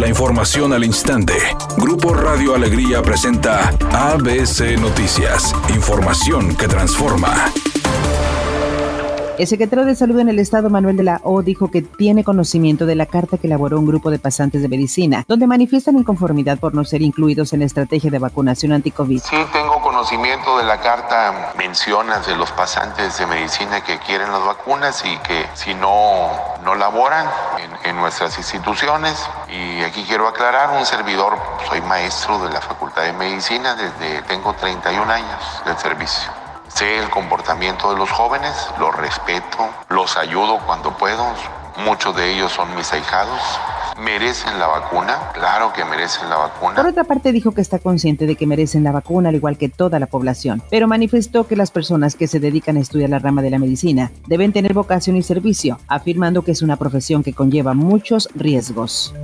La información al instante. Grupo Radio Alegría presenta ABC Noticias. Información que transforma. El secretario de Salud en el Estado, Manuel de la O, dijo que tiene conocimiento de la carta que elaboró un grupo de pasantes de medicina, donde manifiestan inconformidad por no ser incluidos en la estrategia de vacunación anti-COVID. Sí, tengo conocimiento de la carta. Mencionas de los pasantes de medicina que quieren las vacunas y que si no, no laboran en, en nuestras instituciones. Y aquí quiero aclarar, un servidor, soy maestro de la Facultad de Medicina desde, tengo 31 años de servicio. Sé el comportamiento de los jóvenes, los respeto, los ayudo cuando puedo. Muchos de ellos son mis ahijados. ¿Merecen la vacuna? Claro que merecen la vacuna. Por otra parte, dijo que está consciente de que merecen la vacuna al igual que toda la población, pero manifestó que las personas que se dedican a estudiar la rama de la medicina deben tener vocación y servicio, afirmando que es una profesión que conlleva muchos riesgos.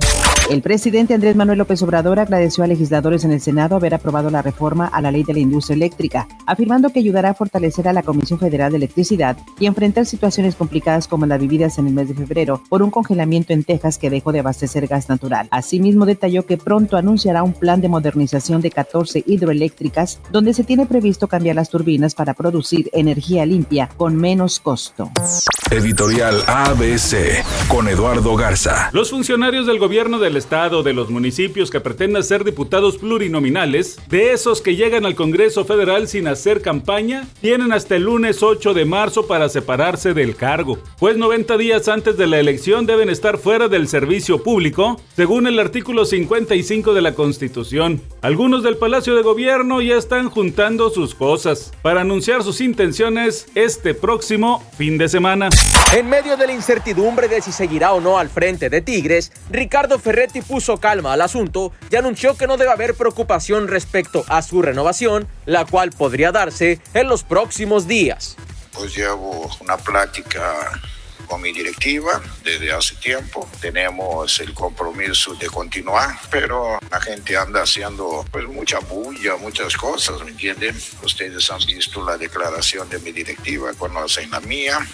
El presidente Andrés Manuel López Obrador agradeció a legisladores en el Senado haber aprobado la reforma a la ley de la industria eléctrica, afirmando que ayudará a fortalecer a la Comisión Federal de Electricidad y enfrentar situaciones complicadas como las vividas en el mes de febrero por un congelamiento en Texas que dejó de abastecer gas natural. Asimismo, detalló que pronto anunciará un plan de modernización de 14 hidroeléctricas donde se tiene previsto cambiar las turbinas para producir energía limpia con menos costo. Editorial ABC con Eduardo Garza. Los funcionarios del gobierno del Estado, de los municipios que pretenden ser diputados plurinominales, de esos que llegan al Congreso Federal sin hacer campaña, tienen hasta el lunes 8 de marzo para separarse del cargo, pues 90 días antes de la elección deben estar fuera del servicio público, según el artículo 55 de la Constitución. Algunos del Palacio de Gobierno ya están juntando sus cosas para anunciar sus intenciones este próximo fin de semana. En medio de la incertidumbre de si seguirá o no al frente de Tigres, Ricardo Ferretti puso calma al asunto y anunció que no debe haber preocupación respecto a su renovación, la cual podría darse en los próximos días. Pues llevo una plática con mi directiva desde hace tiempo. Tenemos el compromiso de continuar, pero la gente anda haciendo pues mucha bulla, muchas cosas, ¿me entienden? Ustedes han visto la declaración de mi directiva, conocen la mía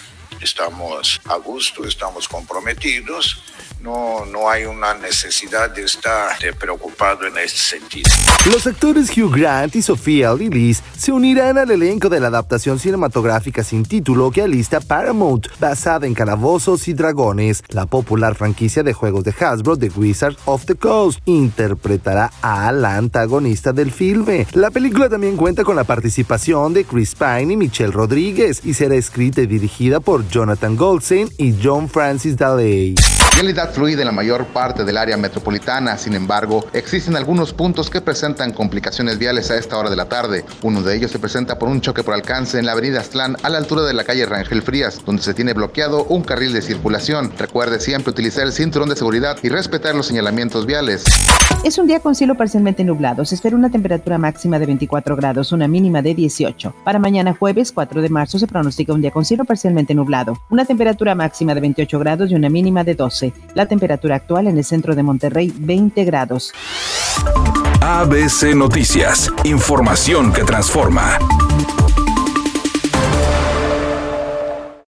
estamos a gusto, estamos comprometidos. No, no hay una necesidad de estar de preocupado en este sentido. Los actores Hugh Grant y Sofía Lillis se unirán al elenco de la adaptación cinematográfica sin título que alista Paramount, basada en Calabozos y Dragones, la popular franquicia de juegos de Hasbro The Wizard of the Coast. Interpretará a la antagonista del filme. La película también cuenta con la participación de Chris Pine y Michelle Rodríguez y será escrita y dirigida por Jonathan Goldstein y John Francis Daley. Fluida en la mayor parte del área metropolitana, sin embargo, existen algunos puntos que presentan complicaciones viales a esta hora de la tarde. Uno de ellos se presenta por un choque por alcance en la avenida Aztlán a la altura de la calle Rangel Frías, donde se tiene bloqueado un carril de circulación. Recuerde siempre utilizar el cinturón de seguridad y respetar los señalamientos viales. Es un día con cielo parcialmente nublado. Se espera una temperatura máxima de 24 grados, una mínima de 18. Para mañana jueves 4 de marzo se pronostica un día con cielo parcialmente nublado, una temperatura máxima de 28 grados y una mínima de 12. La temperatura actual en el centro de Monterrey 20 grados. ABC Noticias, información que transforma.